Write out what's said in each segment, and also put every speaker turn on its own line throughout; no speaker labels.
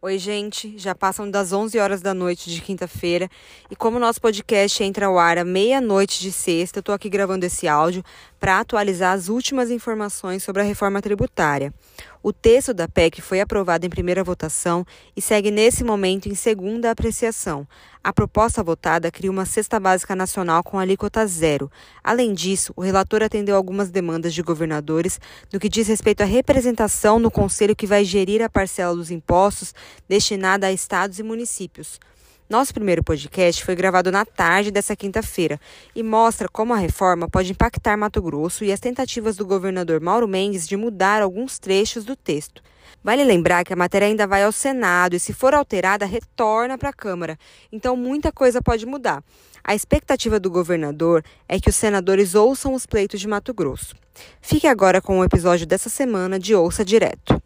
Oi, gente. Já passam das 11 horas da noite de quinta-feira e como o nosso podcast entra ao ar à meia-noite de sexta, eu tô aqui gravando esse áudio para atualizar as últimas informações sobre a reforma tributária. O texto da PEC foi aprovado em primeira votação e segue nesse momento em segunda apreciação. A proposta votada cria uma cesta básica nacional com alíquota zero. Além disso, o relator atendeu algumas demandas de governadores no que diz respeito à representação no conselho que vai gerir a parcela dos impostos destinada a estados e municípios. Nosso primeiro podcast foi gravado na tarde dessa quinta-feira e mostra como a reforma pode impactar Mato Grosso e as tentativas do governador Mauro Mendes de mudar alguns trechos do texto. Vale lembrar que a matéria ainda vai ao Senado e, se for alterada, retorna para a Câmara. Então, muita coisa pode mudar. A expectativa do governador é que os senadores ouçam os pleitos de Mato Grosso. Fique agora com o episódio dessa semana de Ouça Direto.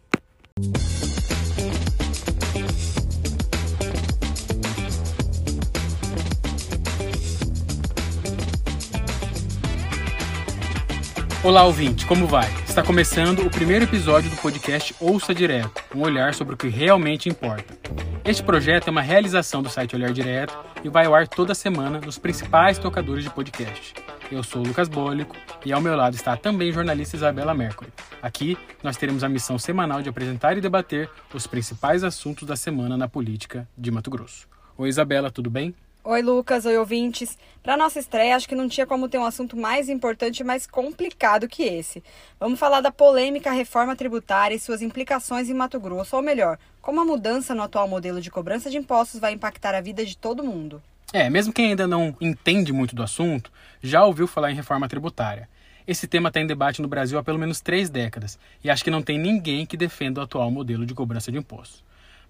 Olá, ouvinte, como vai? Está começando o primeiro episódio do podcast Ouça Direto, um olhar sobre o que realmente importa. Este projeto é uma realização do site Olhar Direto e vai ao ar toda semana nos principais tocadores de podcast. Eu sou o Lucas Bólico e ao meu lado está também a jornalista Isabela Mercury. Aqui nós teremos a missão semanal de apresentar e debater os principais assuntos da semana na política de Mato Grosso. Oi, Isabela, tudo bem?
Oi, Lucas. Oi, ouvintes. Para nossa estreia, acho que não tinha como ter um assunto mais importante e mais complicado que esse. Vamos falar da polêmica reforma tributária e suas implicações em Mato Grosso, ou melhor, como a mudança no atual modelo de cobrança de impostos vai impactar a vida de todo mundo.
É, mesmo quem ainda não entende muito do assunto, já ouviu falar em reforma tributária. Esse tema está em debate no Brasil há pelo menos três décadas e acho que não tem ninguém que defenda o atual modelo de cobrança de impostos.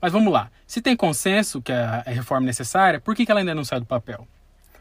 Mas vamos lá. Se tem consenso que a reforma é necessária, por que ela ainda não sai do papel?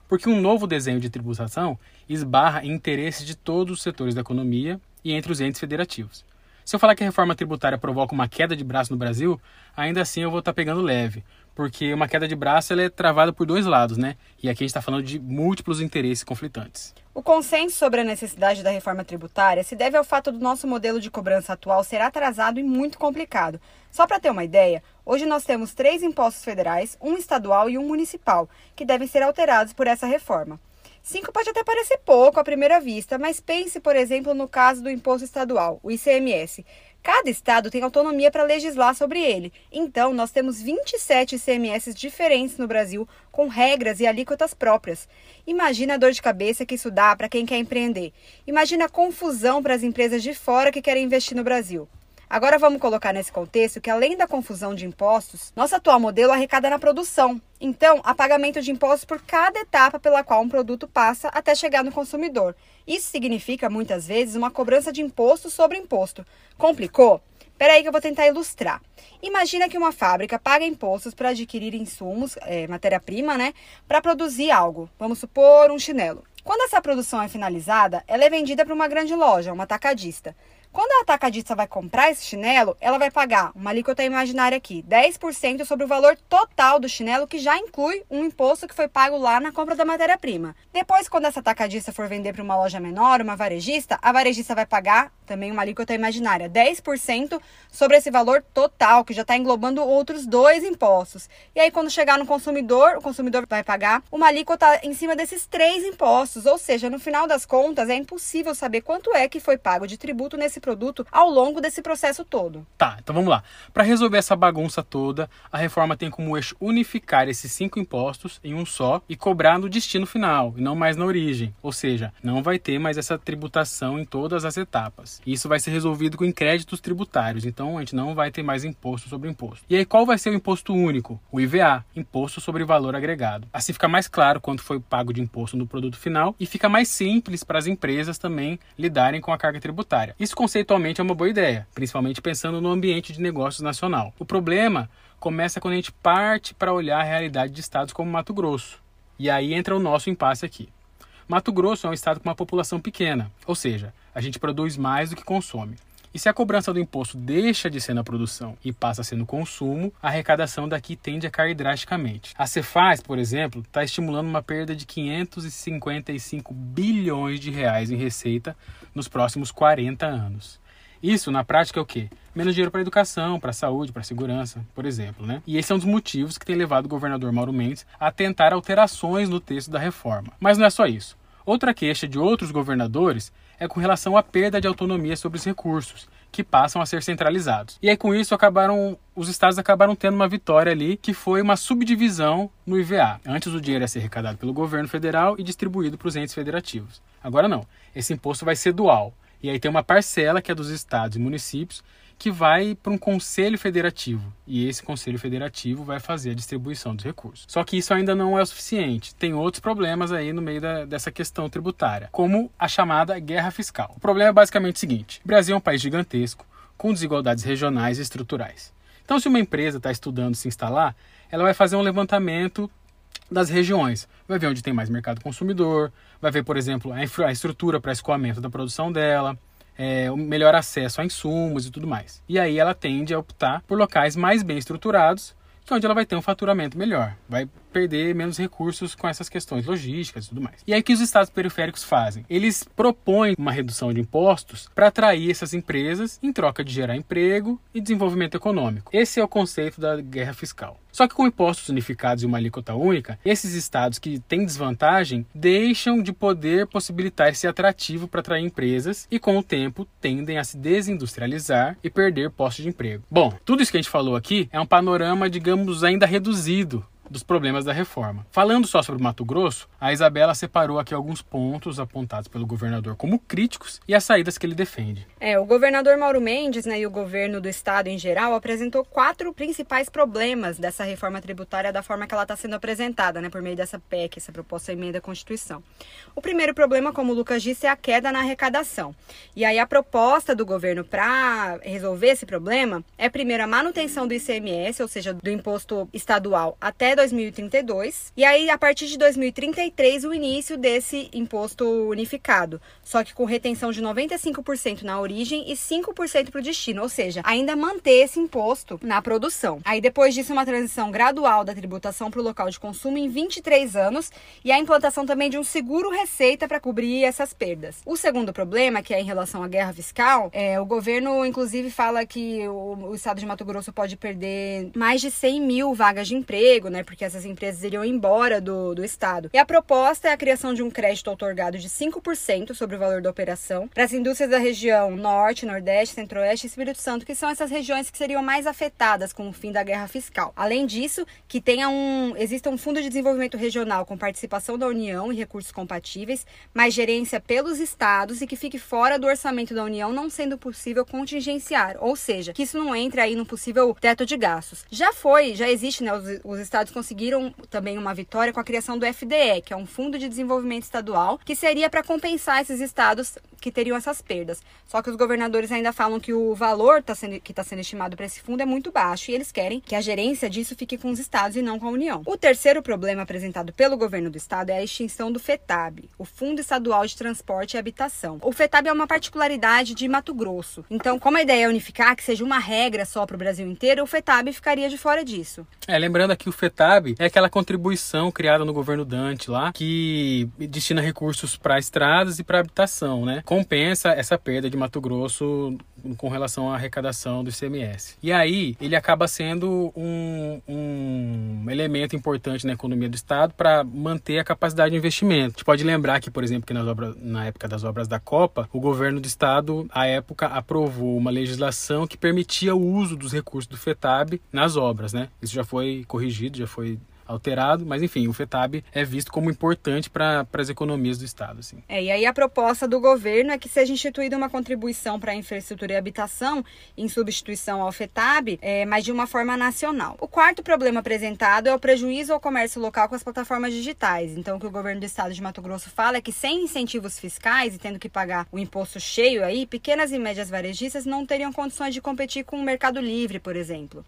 Porque um novo desenho de tributação esbarra em interesses de todos os setores da economia e entre os entes federativos. Se eu falar que a reforma tributária provoca uma queda de braço no Brasil, ainda assim eu vou estar tá pegando leve, porque uma queda de braço ela é travada por dois lados, né? E aqui a gente está falando de múltiplos interesses conflitantes.
O consenso sobre a necessidade da reforma tributária se deve ao fato do nosso modelo de cobrança atual ser atrasado e muito complicado. Só para ter uma ideia, hoje nós temos três impostos federais, um estadual e um municipal, que devem ser alterados por essa reforma. Cinco pode até parecer pouco à primeira vista, mas pense, por exemplo, no caso do imposto estadual, o ICMS. Cada estado tem autonomia para legislar sobre ele. Então, nós temos 27 ICMS diferentes no Brasil, com regras e alíquotas próprias. Imagina a dor de cabeça que isso dá para quem quer empreender. Imagina a confusão para as empresas de fora que querem investir no Brasil. Agora vamos colocar nesse contexto que, além da confusão de impostos, nosso atual modelo arrecada na produção. Então, há pagamento de impostos por cada etapa pela qual um produto passa até chegar no consumidor. Isso significa, muitas vezes, uma cobrança de imposto sobre imposto. Complicou? Peraí que eu vou tentar ilustrar. Imagina que uma fábrica paga impostos para adquirir insumos, é, matéria-prima, né, para produzir algo. Vamos supor um chinelo. Quando essa produção é finalizada, ela é vendida para uma grande loja, uma atacadista. Quando a atacadista vai comprar esse chinelo, ela vai pagar uma alíquota imaginária aqui, 10% sobre o valor total do chinelo, que já inclui um imposto que foi pago lá na compra da matéria-prima. Depois, quando essa atacadista for vender para uma loja menor, uma varejista, a varejista vai pagar também uma alíquota imaginária, 10% sobre esse valor total, que já está englobando outros dois impostos. E aí, quando chegar no consumidor, o consumidor vai pagar uma alíquota em cima desses três impostos. Ou seja, no final das contas, é impossível saber quanto é que foi pago de tributo nesse produto ao longo desse processo todo.
Tá, então vamos lá. Para resolver essa bagunça toda, a reforma tem como eixo unificar esses cinco impostos em um só e cobrar no destino final, e não mais na origem. Ou seja, não vai ter mais essa tributação em todas as etapas. Isso vai ser resolvido com créditos tributários, então a gente não vai ter mais imposto sobre imposto. E aí qual vai ser o imposto único? O IVA, Imposto sobre Valor Agregado. Assim fica mais claro quanto foi pago de imposto no produto final e fica mais simples para as empresas também lidarem com a carga tributária. Isso conceitualmente é uma boa ideia, principalmente pensando no ambiente de negócios nacional. O problema começa quando a gente parte para olhar a realidade de estados como Mato Grosso. E aí entra o nosso impasse aqui. Mato Grosso é um estado com uma população pequena, ou seja, a gente produz mais do que consome. E se a cobrança do imposto deixa de ser na produção e passa a ser no consumo, a arrecadação daqui tende a cair drasticamente. A Cefaz, por exemplo, está estimulando uma perda de 555 bilhões de reais em receita nos próximos 40 anos. Isso, na prática, é o quê? Menos dinheiro para educação, para saúde, para segurança, por exemplo, né? E esse é um dos motivos que tem levado o governador Mauro Mendes a tentar alterações no texto da reforma. Mas não é só isso. Outra queixa de outros governadores é com relação à perda de autonomia sobre os recursos, que passam a ser centralizados. E aí com isso acabaram os estados acabaram tendo uma vitória ali, que foi uma subdivisão no IVA. Antes o dinheiro ia ser arrecadado pelo governo federal e distribuído para os entes federativos. Agora não. Esse imposto vai ser dual. E aí tem uma parcela que é dos estados e municípios que vai para um conselho federativo e esse conselho federativo vai fazer a distribuição dos recursos. Só que isso ainda não é o suficiente. Tem outros problemas aí no meio da, dessa questão tributária, como a chamada guerra fiscal. O problema é basicamente o seguinte: o Brasil é um país gigantesco com desigualdades regionais e estruturais. Então, se uma empresa está estudando se instalar, ela vai fazer um levantamento das regiões. Vai ver onde tem mais mercado consumidor, vai ver, por exemplo, a estrutura para escoamento da produção dela, é, o melhor acesso a insumos e tudo mais. E aí ela tende a optar por locais mais bem estruturados, que é onde ela vai ter um faturamento melhor, vai perder menos recursos com essas questões logísticas e tudo mais. E aí que os estados periféricos fazem? Eles propõem uma redução de impostos para atrair essas empresas em troca de gerar emprego e desenvolvimento econômico. Esse é o conceito da guerra fiscal. Só que com impostos unificados e uma alíquota única, esses estados que têm desvantagem deixam de poder possibilitar esse atrativo para atrair empresas e, com o tempo, tendem a se desindustrializar e perder postos de emprego. Bom, tudo isso que a gente falou aqui é um panorama, digamos, ainda reduzido dos problemas da reforma. Falando só sobre Mato Grosso, a Isabela separou aqui alguns pontos apontados pelo governador como críticos e as saídas que ele defende.
É, o governador Mauro Mendes né, e o governo do estado em geral apresentou quatro principais problemas dessa reforma tributária da forma que ela está sendo apresentada, né, por meio dessa PEC, essa proposta emenda à Constituição. O primeiro problema, como o Lucas disse, é a queda na arrecadação. E aí a proposta do governo para resolver esse problema é primeiro a manutenção do ICMS, ou seja, do imposto estadual até 2032. E aí, a partir de 2033, o início desse imposto unificado. Só que com retenção de 95% na origem e 5% para o destino. Ou seja, ainda manter esse imposto na produção. Aí, depois disso, uma transição gradual da tributação para o local de consumo em 23 anos. E a implantação também de um seguro-receita para cobrir essas perdas. O segundo problema, que é em relação à guerra fiscal, é o governo, inclusive, fala que o, o estado de Mato Grosso pode perder mais de 100 mil vagas de emprego, né? Porque essas empresas iriam embora do, do Estado. E a proposta é a criação de um crédito otorgado de 5% sobre o valor da operação para as indústrias da região Norte, Nordeste, Centro-Oeste e Espírito Santo, que são essas regiões que seriam mais afetadas com o fim da guerra fiscal. Além disso, que tenha um exista um fundo de desenvolvimento regional com participação da União e recursos compatíveis, mas gerência pelos estados e que fique fora do orçamento da União, não sendo possível contingenciar, ou seja, que isso não entre aí no possível teto de gastos. Já foi, já existe, né, os, os estados conseguiram também uma vitória com a criação do FDE, que é um Fundo de Desenvolvimento Estadual, que seria para compensar esses estados que teriam essas perdas. Só que os governadores ainda falam que o valor tá sendo, que está sendo estimado para esse fundo é muito baixo e eles querem que a gerência disso fique com os estados e não com a União. O terceiro problema apresentado pelo governo do estado é a extinção do FETAB, o Fundo Estadual de Transporte e Habitação. O FETAB é uma particularidade de Mato Grosso. Então, como a ideia é unificar, que seja uma regra só para o Brasil inteiro, o FETAB ficaria de fora disso.
É, lembrando aqui o FETAB é aquela contribuição criada no governo Dante lá, que destina recursos para estradas e para habitação, né? Compensa essa perda de Mato Grosso com relação à arrecadação do ICMS. E aí ele acaba sendo um, um elemento importante na economia do Estado para manter a capacidade de investimento. A gente pode lembrar que, por exemplo, que nas obras, na época das obras da Copa, o governo do Estado, à época, aprovou uma legislação que permitia o uso dos recursos do FETAB nas obras, né? Isso já foi corrigido, já foi alterado, mas enfim, o FETAB é visto como importante para as economias do Estado. Assim.
É, e aí a proposta do governo é que seja instituída uma contribuição para a infraestrutura e habitação em substituição ao FETAB, é, mas de uma forma nacional. O quarto problema apresentado é o prejuízo ao comércio local com as plataformas digitais. Então, o que o governo do Estado de Mato Grosso fala é que sem incentivos fiscais e tendo que pagar o imposto cheio aí, pequenas e médias varejistas não teriam condições de competir com o Mercado Livre, por exemplo.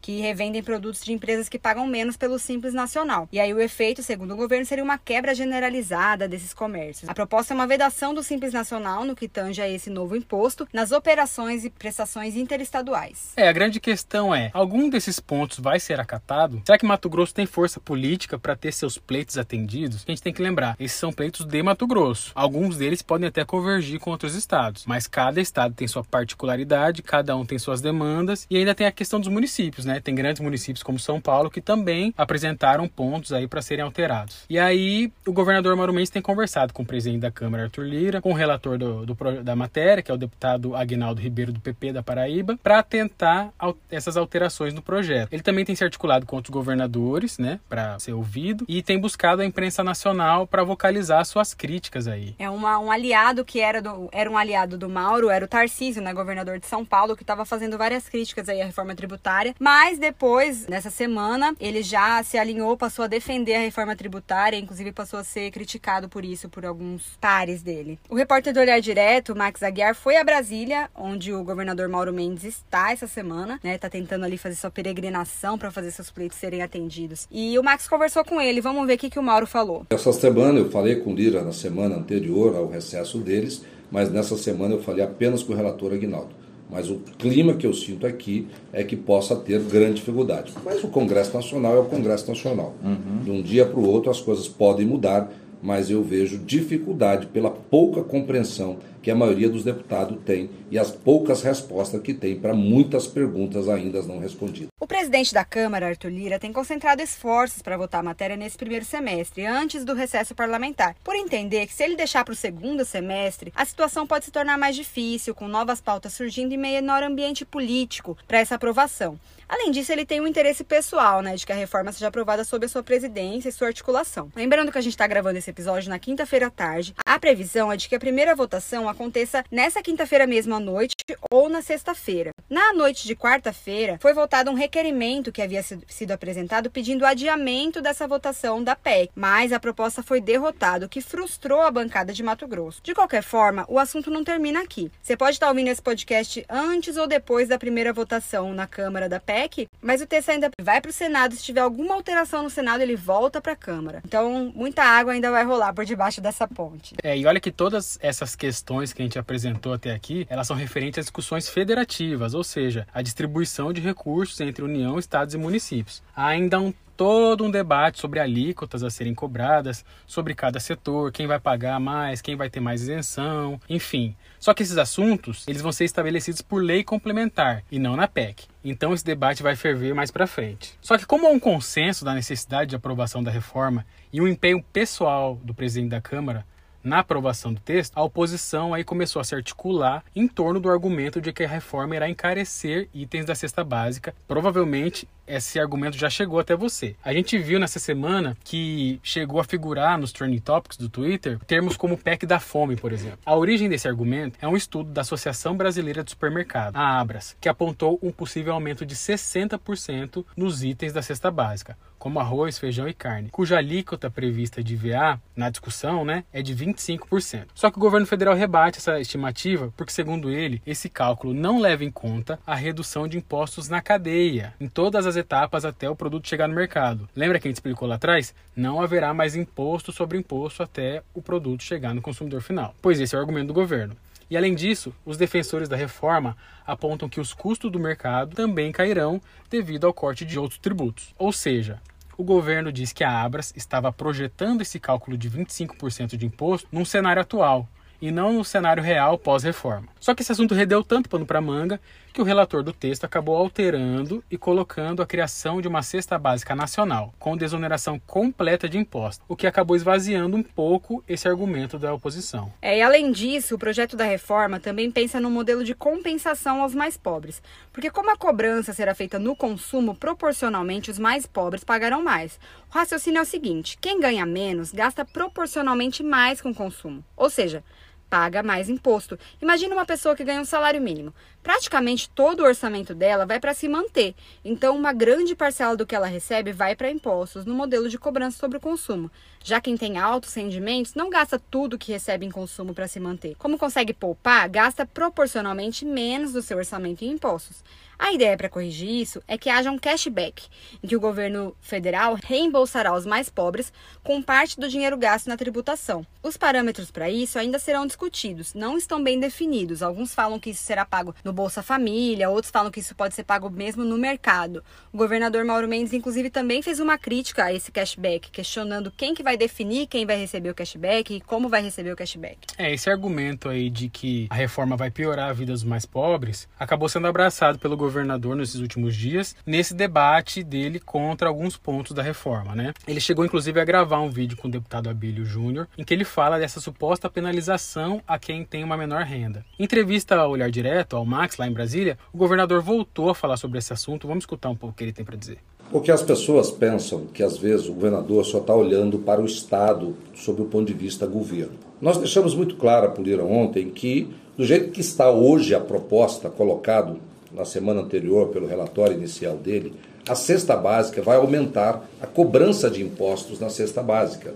Que revendem produtos de empresas que pagam menos pelo Simples Nacional. E aí o efeito, segundo o governo, seria uma quebra generalizada desses comércios. A proposta é uma vedação do Simples Nacional no que tange a esse novo imposto nas operações e prestações interestaduais.
É, a grande questão é, algum desses pontos vai ser acatado? Será que Mato Grosso tem força política para ter seus pleitos atendidos? A gente tem que lembrar, esses são pleitos de Mato Grosso. Alguns deles podem até convergir com outros estados, mas cada estado tem sua particularidade, cada um tem suas demandas e ainda tem a questão dos municípios, né? Tem grandes municípios como São Paulo que também apresentaram pontos aí para serem alterados. E aí o governador Mauro Mendes tem conversado com o presidente da Câmara, Arthur Lira, com o relator do, do da matéria, que é o deputado Agnaldo Ribeiro do PP da Paraíba, para tentar essas alterações no projeto. Ele também tem se articulado com outros governadores, né, para ser ouvido, e tem buscado a imprensa nacional para vocalizar suas críticas aí.
É uma, um aliado que era, do, era um aliado do Mauro, era o Tarcísio, né, governador de São Paulo, que estava fazendo várias críticas aí à reforma tributária, mas mas depois, nessa semana, ele já se alinhou, passou a defender a reforma tributária, inclusive passou a ser criticado por isso por alguns pares dele. O repórter do Olhar Direto, Max Aguiar, foi a Brasília, onde o governador Mauro Mendes está essa semana, né? Tá tentando ali fazer sua peregrinação para fazer seus pleitos serem atendidos. E o Max conversou com ele, vamos ver o que, que o Mauro falou.
Essa semana eu falei com o Lira na semana anterior ao recesso deles, mas nessa semana eu falei apenas com o relator Aguinaldo. Mas o clima que eu sinto aqui é que possa ter grande dificuldade. Mas o Congresso Nacional é o Congresso Nacional. Uhum. De um dia para o outro as coisas podem mudar, mas eu vejo dificuldade pela pouca compreensão que a maioria dos deputados tem e as poucas respostas que tem para muitas perguntas ainda não respondidas.
O presidente da Câmara, Arthur Lira, tem concentrado esforços para votar a matéria nesse primeiro semestre, antes do recesso parlamentar, por entender que se ele deixar para o segundo semestre, a situação pode se tornar mais difícil, com novas pautas surgindo em menor ambiente político para essa aprovação. Além disso, ele tem um interesse pessoal, né, de que a reforma seja aprovada sob a sua presidência e sua articulação. Lembrando que a gente está gravando esse episódio na quinta-feira à tarde, a previsão é de que a primeira votação aconteça nessa quinta-feira mesmo à noite ou na sexta-feira. Na noite de quarta-feira, foi votado um requerimento que havia sido apresentado pedindo adiamento dessa votação da PEC, mas a proposta foi derrotada, o que frustrou a bancada de Mato Grosso. De qualquer forma, o assunto não termina aqui. Você pode estar ouvindo esse podcast antes ou depois da primeira votação na Câmara da PEC, mas o texto ainda vai para o Senado. Se tiver alguma alteração no Senado, ele volta para a Câmara. Então, muita água ainda vai rolar por debaixo dessa ponte.
É, e olha que todas essas questões que a gente apresentou até aqui, elas são referentes às discussões federativas, ou seja, a distribuição de recursos entre União, Estados e municípios. Há ainda um todo um debate sobre alíquotas a serem cobradas, sobre cada setor, quem vai pagar mais, quem vai ter mais isenção, enfim. Só que esses assuntos, eles vão ser estabelecidos por lei complementar e não na PEC. Então esse debate vai ferver mais para frente. Só que como há um consenso da necessidade de aprovação da reforma e um empenho pessoal do presidente da Câmara, na aprovação do texto, a oposição aí começou a se articular em torno do argumento de que a reforma irá encarecer itens da cesta básica. Provavelmente esse argumento já chegou até você. A gente viu nessa semana que chegou a figurar nos trending topics do Twitter termos como PEC da fome, por exemplo. A origem desse argumento é um estudo da Associação Brasileira de Supermercado, a Abras, que apontou um possível aumento de 60% nos itens da cesta básica como arroz, feijão e carne, cuja alíquota prevista de IVA na discussão né, é de 25%. Só que o governo federal rebate essa estimativa porque, segundo ele, esse cálculo não leva em conta a redução de impostos na cadeia, em todas as etapas até o produto chegar no mercado. Lembra que a gente explicou lá atrás? Não haverá mais imposto sobre imposto até o produto chegar no consumidor final. Pois esse é o argumento do governo. E além disso, os defensores da reforma apontam que os custos do mercado também cairão devido ao corte de outros tributos. Ou seja, o governo diz que a Abras estava projetando esse cálculo de 25% de imposto num cenário atual, e não no cenário real pós-reforma. Só que esse assunto rendeu tanto pano para manga que o relator do texto acabou alterando e colocando a criação de uma cesta básica nacional, com desoneração completa de impostos, o que acabou esvaziando um pouco esse argumento da oposição.
É, e além disso, o projeto da reforma também pensa no modelo de compensação aos mais pobres, porque como a cobrança será feita no consumo, proporcionalmente os mais pobres pagarão mais. O raciocínio é o seguinte: quem ganha menos gasta proporcionalmente mais com o consumo. Ou seja, paga mais imposto. Imagina uma pessoa que ganha um salário mínimo. Praticamente todo o orçamento dela vai para se manter. Então, uma grande parcela do que ela recebe vai para impostos no modelo de cobrança sobre o consumo. Já quem tem altos rendimentos não gasta tudo que recebe em consumo para se manter. Como consegue poupar, gasta proporcionalmente menos do seu orçamento em impostos. A ideia para corrigir isso é que haja um cashback, em que o governo federal reembolsará os mais pobres com parte do dinheiro gasto na tributação. Os parâmetros para isso ainda serão discutidos, não estão bem definidos. Alguns falam que isso será pago no Bolsa Família, outros falam que isso pode ser pago mesmo no mercado. O governador Mauro Mendes, inclusive, também fez uma crítica a esse cashback, questionando quem que vai definir quem vai receber o cashback e como vai receber o cashback.
É, esse argumento aí de que a reforma vai piorar a vida dos mais pobres acabou sendo abraçado pelo governador nesses últimos dias, nesse debate dele contra alguns pontos da reforma, né? Ele chegou inclusive a gravar um vídeo com o deputado Abílio Júnior, em que ele fala dessa suposta penalização a quem tem uma menor renda. Em entrevista ao Olhar Direto, ao Max, lá em Brasília, o governador voltou a falar sobre esse assunto. Vamos escutar um pouco o que ele tem para dizer.
Porque as pessoas pensam que às vezes o governador só está olhando para o Estado sob o ponto de vista governo. Nós deixamos muito claro a Polira ontem que, do jeito que está hoje a proposta colocado na semana anterior pelo relatório inicial dele, a cesta básica vai aumentar a cobrança de impostos na cesta básica.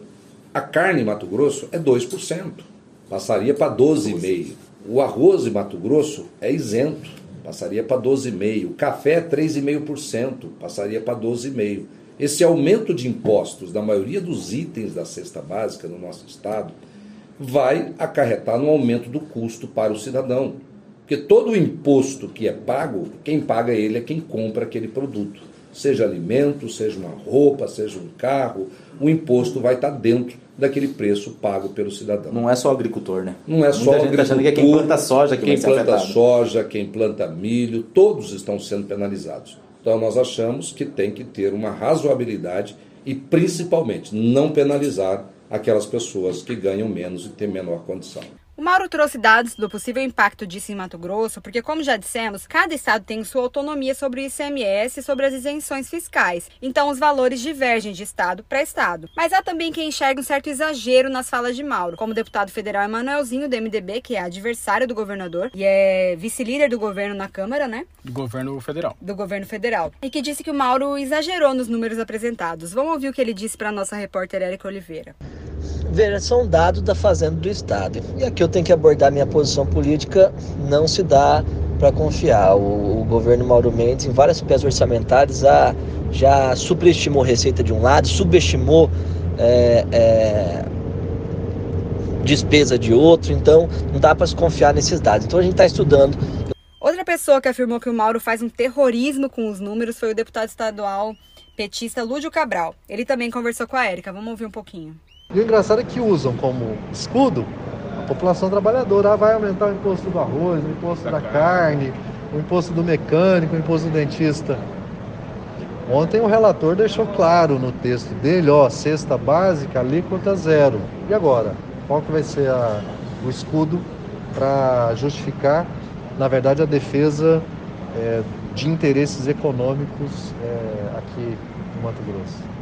A carne em Mato Grosso é 2%, passaria para 12,5%. O arroz em Mato Grosso é isento, passaria para 12,5%. O café é 3,5%, passaria para 12,5%. Esse aumento de impostos da maioria dos itens da cesta básica no nosso estado vai acarretar no aumento do custo para o cidadão. Porque todo o imposto que é pago, quem paga ele é quem compra aquele produto. Seja alimento, seja uma roupa, seja um carro, o imposto vai estar dentro daquele preço pago pelo cidadão.
Não é só o agricultor, né?
Não é
Muita
só o
gente
agricultor.
tá achando que é quem planta soja que
quem
vai
planta
afetado.
soja, quem planta milho, todos estão sendo penalizados. Então nós achamos que tem que ter uma razoabilidade e principalmente não penalizar aquelas pessoas que ganham menos e têm menor condição.
O Mauro trouxe dados do possível impacto disso em Mato Grosso, porque, como já dissemos, cada estado tem sua autonomia sobre o ICMS e sobre as isenções fiscais. Então, os valores divergem de estado para estado. Mas há também quem enxerga um certo exagero nas falas de Mauro, como o deputado federal Emanuelzinho, do MDB, que é adversário do governador e é vice-líder do governo na Câmara, né?
Do governo federal.
Do governo federal. E que disse que o Mauro exagerou nos números apresentados. Vamos ouvir o que ele disse para a nossa repórter Érica Oliveira.
Veja, são dados da Fazenda do Estado. E aqui eu tenho que abordar minha posição política, não se dá para confiar. O, o, governo Mauro Mendes, em várias peças orçamentárias, já, já superestimou receita de um lado, subestimou é, é, despesa de outro, então não dá para se confiar nesses dados. Então a gente está estudando.
Outra pessoa que afirmou que o Mauro faz um terrorismo com os números foi o deputado estadual petista Lúdio Cabral. Ele também conversou com a Érica. Vamos ouvir um pouquinho.
E o engraçado é que usam como escudo a população trabalhadora. Ah, vai aumentar o imposto do arroz, o imposto da carne, o imposto do mecânico, o imposto do dentista. Ontem o relator deixou claro no texto dele, ó, cesta básica, alíquota zero. E agora? Qual que vai ser a, o escudo para justificar, na verdade, a defesa é, de interesses econômicos é, aqui no Mato Grosso?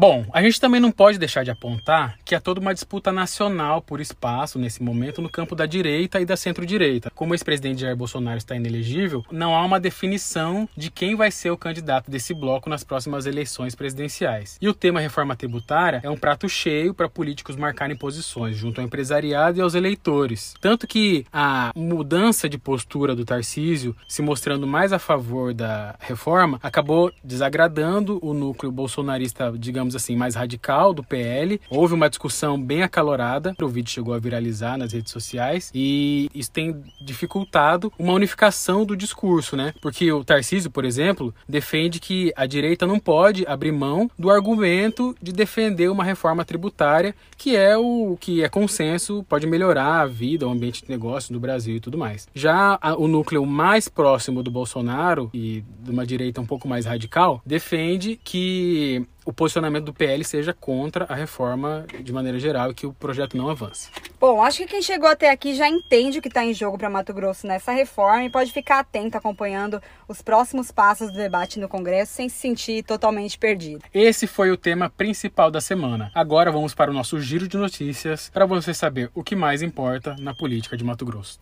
Bom, a gente também não pode deixar de apontar que há toda uma disputa nacional por espaço nesse momento no campo da direita e da centro-direita. Como o ex-presidente Jair Bolsonaro está inelegível, não há uma definição de quem vai ser o candidato desse bloco nas próximas eleições presidenciais. E o tema reforma tributária é um prato cheio para políticos marcarem posições junto ao empresariado e aos eleitores. Tanto que a mudança de postura do Tarcísio, se mostrando mais a favor da reforma, acabou desagradando o núcleo bolsonarista, digamos digamos assim, mais radical do PL. Houve uma discussão bem acalorada, o vídeo chegou a viralizar nas redes sociais e isso tem dificultado uma unificação do discurso, né? Porque o Tarcísio, por exemplo, defende que a direita não pode abrir mão do argumento de defender uma reforma tributária, que é o que é consenso, pode melhorar a vida, o ambiente de negócio do Brasil e tudo mais. Já a, o núcleo mais próximo do Bolsonaro e de uma direita um pouco mais radical defende que o posicionamento do PL seja contra a reforma de maneira geral e que o projeto não avance.
Bom, acho que quem chegou até aqui já entende o que está em jogo para Mato Grosso nessa reforma e pode ficar atento acompanhando os próximos passos do debate no Congresso sem se sentir totalmente perdido.
Esse foi o tema principal da semana. Agora vamos para o nosso giro de notícias para você saber o que mais importa na política de Mato Grosso.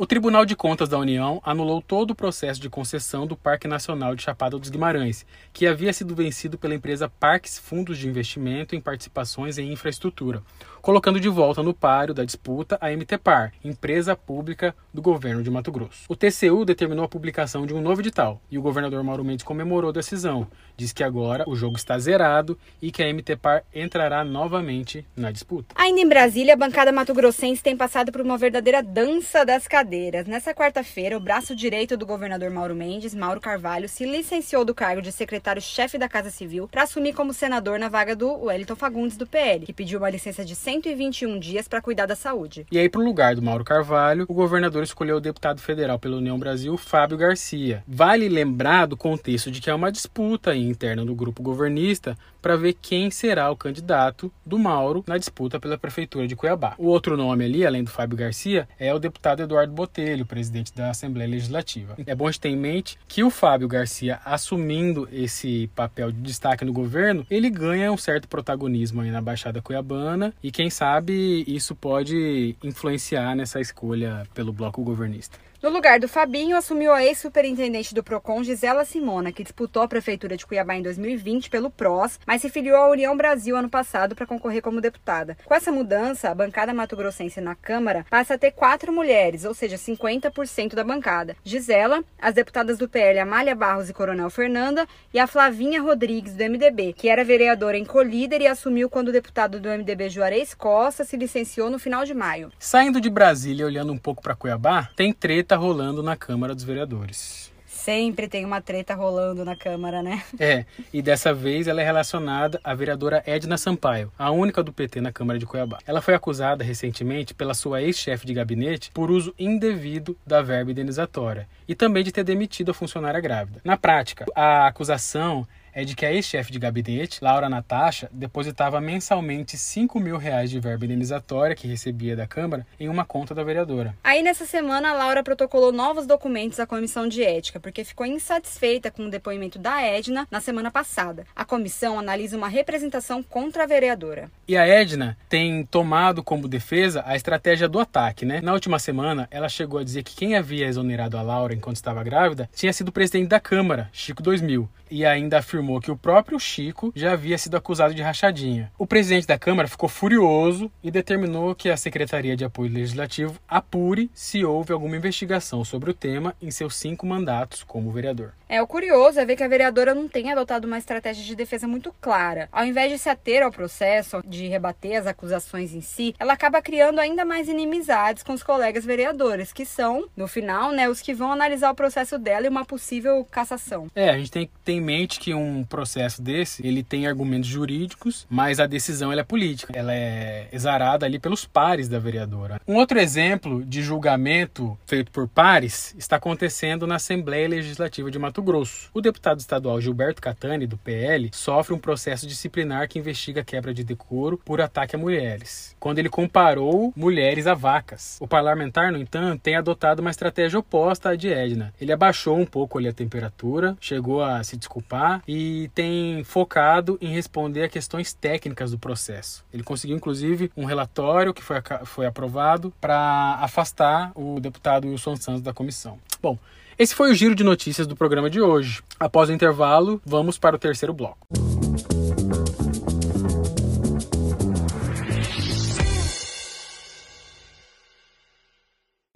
O Tribunal de Contas da União anulou todo o processo de concessão do Parque Nacional de Chapada dos Guimarães, que havia sido vencido pela empresa Parques Fundos de Investimento em Participações em Infraestrutura. Colocando de volta no páreo da disputa a MTPAR, empresa pública do governo de Mato Grosso. O TCU determinou a publicação de um novo edital e o governador Mauro Mendes comemorou a decisão. Diz que agora o jogo está zerado e que a MTPAR entrará novamente na disputa.
Ainda em Brasília, a bancada mato-grossense tem passado por uma verdadeira dança das cadeiras. Nessa quarta-feira, o braço direito do governador Mauro Mendes, Mauro Carvalho, se licenciou do cargo de secretário-chefe da Casa Civil para assumir como senador na vaga do Wellington Fagundes do PL, que pediu uma licença de 121 dias para cuidar da saúde.
E aí, para o lugar do Mauro Carvalho, o governador escolheu o deputado federal pela União Brasil, Fábio Garcia. Vale lembrar do contexto de que é uma disputa interna do grupo governista para ver quem será o candidato do Mauro na disputa pela prefeitura de Cuiabá. O outro nome ali, além do Fábio Garcia, é o deputado Eduardo Botelho, presidente da Assembleia Legislativa. É bom a gente ter em mente que o Fábio Garcia, assumindo esse papel de destaque no governo, ele ganha um certo protagonismo aí na Baixada Cuiabana e quem sabe isso pode influenciar nessa escolha pelo bloco governista.
No lugar do Fabinho, assumiu a ex-superintendente do PROCON, Gisela Simona, que disputou a Prefeitura de Cuiabá em 2020 pelo PROS, mas se filiou à União Brasil ano passado para concorrer como deputada. Com essa mudança, a bancada mato-grossense na Câmara passa a ter quatro mulheres, ou seja, 50% da bancada. Gisela, as deputadas do PL Amália Barros e Coronel Fernanda e a Flavinha Rodrigues, do MDB, que era vereadora em Colíder e assumiu quando o deputado do MDB Juarez Costa se licenciou no final de maio.
Saindo de Brasília, olhando um pouco para Cuiabá, tem treta treta rolando na Câmara dos Vereadores.
Sempre tem uma treta rolando na Câmara, né?
É, e dessa vez ela é relacionada à vereadora Edna Sampaio, a única do PT na Câmara de Cuiabá. Ela foi acusada recentemente pela sua ex-chefe de gabinete por uso indevido da verba indenizatória e também de ter demitido a funcionária grávida. Na prática, a acusação é de que a ex-chefe de gabinete, Laura Natasha, depositava mensalmente 5 mil reais de verba indenizatória que recebia da Câmara em uma conta da vereadora.
Aí, nessa semana, a Laura protocolou novos documentos à comissão de ética, porque ficou insatisfeita com o depoimento da Edna na semana passada. A comissão analisa uma representação contra a vereadora.
E a Edna tem tomado como defesa a estratégia do ataque, né? Na última semana, ela chegou a dizer que quem havia exonerado a Laura enquanto estava grávida tinha sido o presidente da Câmara, Chico 2000, e ainda afirmou afirmou que o próprio Chico já havia sido acusado de rachadinha. O presidente da Câmara ficou furioso e determinou que a Secretaria de Apoio Legislativo apure se houve alguma investigação sobre o tema em seus cinco mandatos como vereador.
É, o curioso é ver que a vereadora não tem adotado uma estratégia de defesa muito clara. Ao invés de se ater ao processo, de rebater as acusações em si, ela acaba criando ainda mais inimizades com os colegas vereadores, que são, no final, né, os que vão analisar o processo dela e uma possível cassação.
É, a gente tem que ter em mente que um processo desse, ele tem argumentos jurídicos, mas a decisão é política. Ela é exarada ali pelos pares da vereadora. Um outro exemplo de julgamento feito por pares está acontecendo na Assembleia Legislativa de Mato Mato Grosso. O deputado estadual Gilberto Catani, do PL, sofre um processo disciplinar que investiga quebra de decoro por ataque a mulheres, quando ele comparou mulheres a vacas. O parlamentar, no entanto, tem adotado uma estratégia oposta à de Edna. Ele abaixou um pouco ali a temperatura, chegou a se desculpar e tem focado em responder a questões técnicas do processo. Ele conseguiu, inclusive, um relatório que foi, foi aprovado para afastar o deputado Wilson Santos da comissão. Bom, esse foi o giro de notícias do programa de hoje. Após o intervalo, vamos para o terceiro bloco.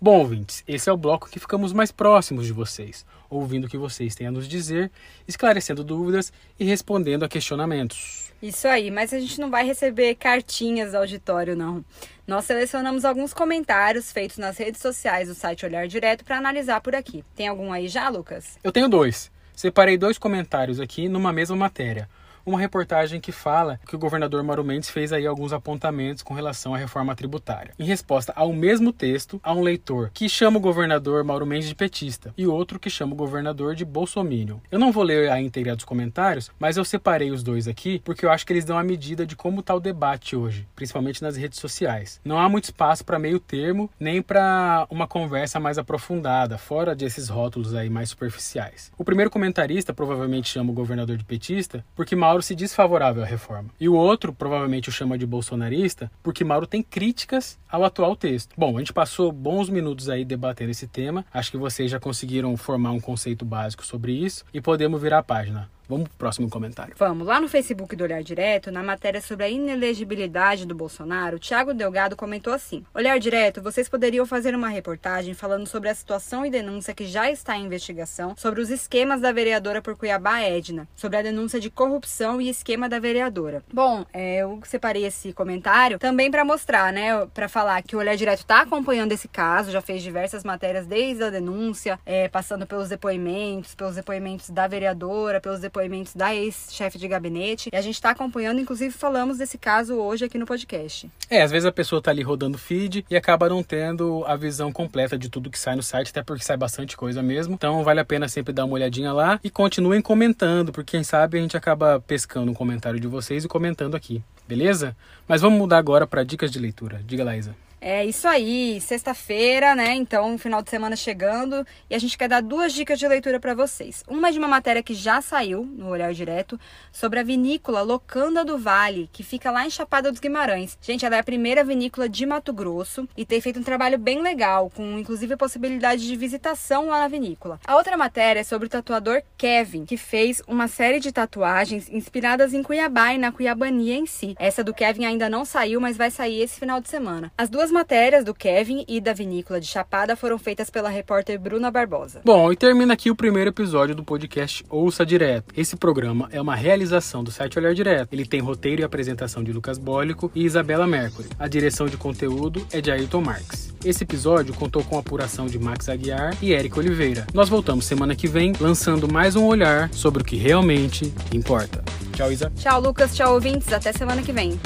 Bom, ouvintes, esse é o bloco que ficamos mais próximos de vocês, ouvindo o que vocês têm a nos dizer, esclarecendo dúvidas e respondendo a questionamentos.
Isso aí, mas a gente não vai receber cartinhas do auditório, não. Nós selecionamos alguns comentários feitos nas redes sociais do site Olhar Direto para analisar por aqui. Tem algum aí já, Lucas?
Eu tenho dois. Separei dois comentários aqui numa mesma matéria uma reportagem que fala que o governador Mauro Mendes fez aí alguns apontamentos com relação à reforma tributária. Em resposta ao mesmo texto, há um leitor que chama o governador Mauro Mendes de petista e outro que chama o governador de bolsominion. Eu não vou ler a íntegra dos comentários, mas eu separei os dois aqui porque eu acho que eles dão a medida de como está o debate hoje, principalmente nas redes sociais. Não há muito espaço para meio termo, nem para uma conversa mais aprofundada, fora desses rótulos aí mais superficiais. O primeiro comentarista provavelmente chama o governador de petista porque Mauro Mauro se diz favorável à reforma. E o outro provavelmente o chama de bolsonarista porque Mauro tem críticas ao atual texto. Bom, a gente passou bons minutos aí debatendo esse tema. Acho que vocês já conseguiram formar um conceito básico sobre isso e podemos virar a página. Vamos pro próximo comentário.
Vamos, lá no Facebook do Olhar Direto, na matéria sobre a inelegibilidade do Bolsonaro, Thiago Delgado comentou assim: Olhar Direto, vocês poderiam fazer uma reportagem falando sobre a situação e denúncia que já está em investigação sobre os esquemas da vereadora por Cuiabá, Edna, sobre a denúncia de corrupção e esquema da vereadora. Bom, é, eu separei esse comentário também para mostrar, né, para falar que o Olhar Direto está acompanhando esse caso, já fez diversas matérias desde a denúncia, é, passando pelos depoimentos, pelos depoimentos da vereadora, pelos depoimentos da ex-chefe de gabinete. E a gente está acompanhando, inclusive falamos desse caso hoje aqui no podcast.
É, às vezes a pessoa tá ali rodando feed e acaba não tendo a visão completa de tudo que sai no site, até porque sai bastante coisa mesmo. Então vale a pena sempre dar uma olhadinha lá e continuem comentando, porque quem sabe a gente acaba pescando um comentário de vocês e comentando aqui, beleza? Mas vamos mudar agora para dicas de leitura. Diga lá, Isa.
É isso aí, sexta-feira, né? Então, final de semana chegando e a gente quer dar duas dicas de leitura para vocês. Uma de uma matéria que já saiu no Olhar Direto sobre a vinícola Locanda do Vale, que fica lá em Chapada dos Guimarães. Gente, ela é a primeira vinícola de Mato Grosso e tem feito um trabalho bem legal, com inclusive a possibilidade de visitação lá na vinícola. A outra matéria é sobre o tatuador Kevin, que fez uma série de tatuagens inspiradas em Cuiabá e na Cuiabania em si. Essa do Kevin ainda não saiu, mas vai sair esse final de semana. As duas matérias do Kevin e da vinícola de Chapada foram feitas pela repórter Bruna Barbosa.
Bom, e termina aqui o primeiro episódio do podcast Ouça Direto. Esse programa é uma realização do site Olhar Direto. Ele tem roteiro e apresentação de Lucas Bólico e Isabela Mercury. A direção de conteúdo é de Ailton Marques. Esse episódio contou com a apuração de Max Aguiar e Érico Oliveira. Nós voltamos semana que vem lançando mais um olhar sobre o que realmente importa. Tchau, Isa.
Tchau, Lucas. Tchau, ouvintes. Até semana que vem.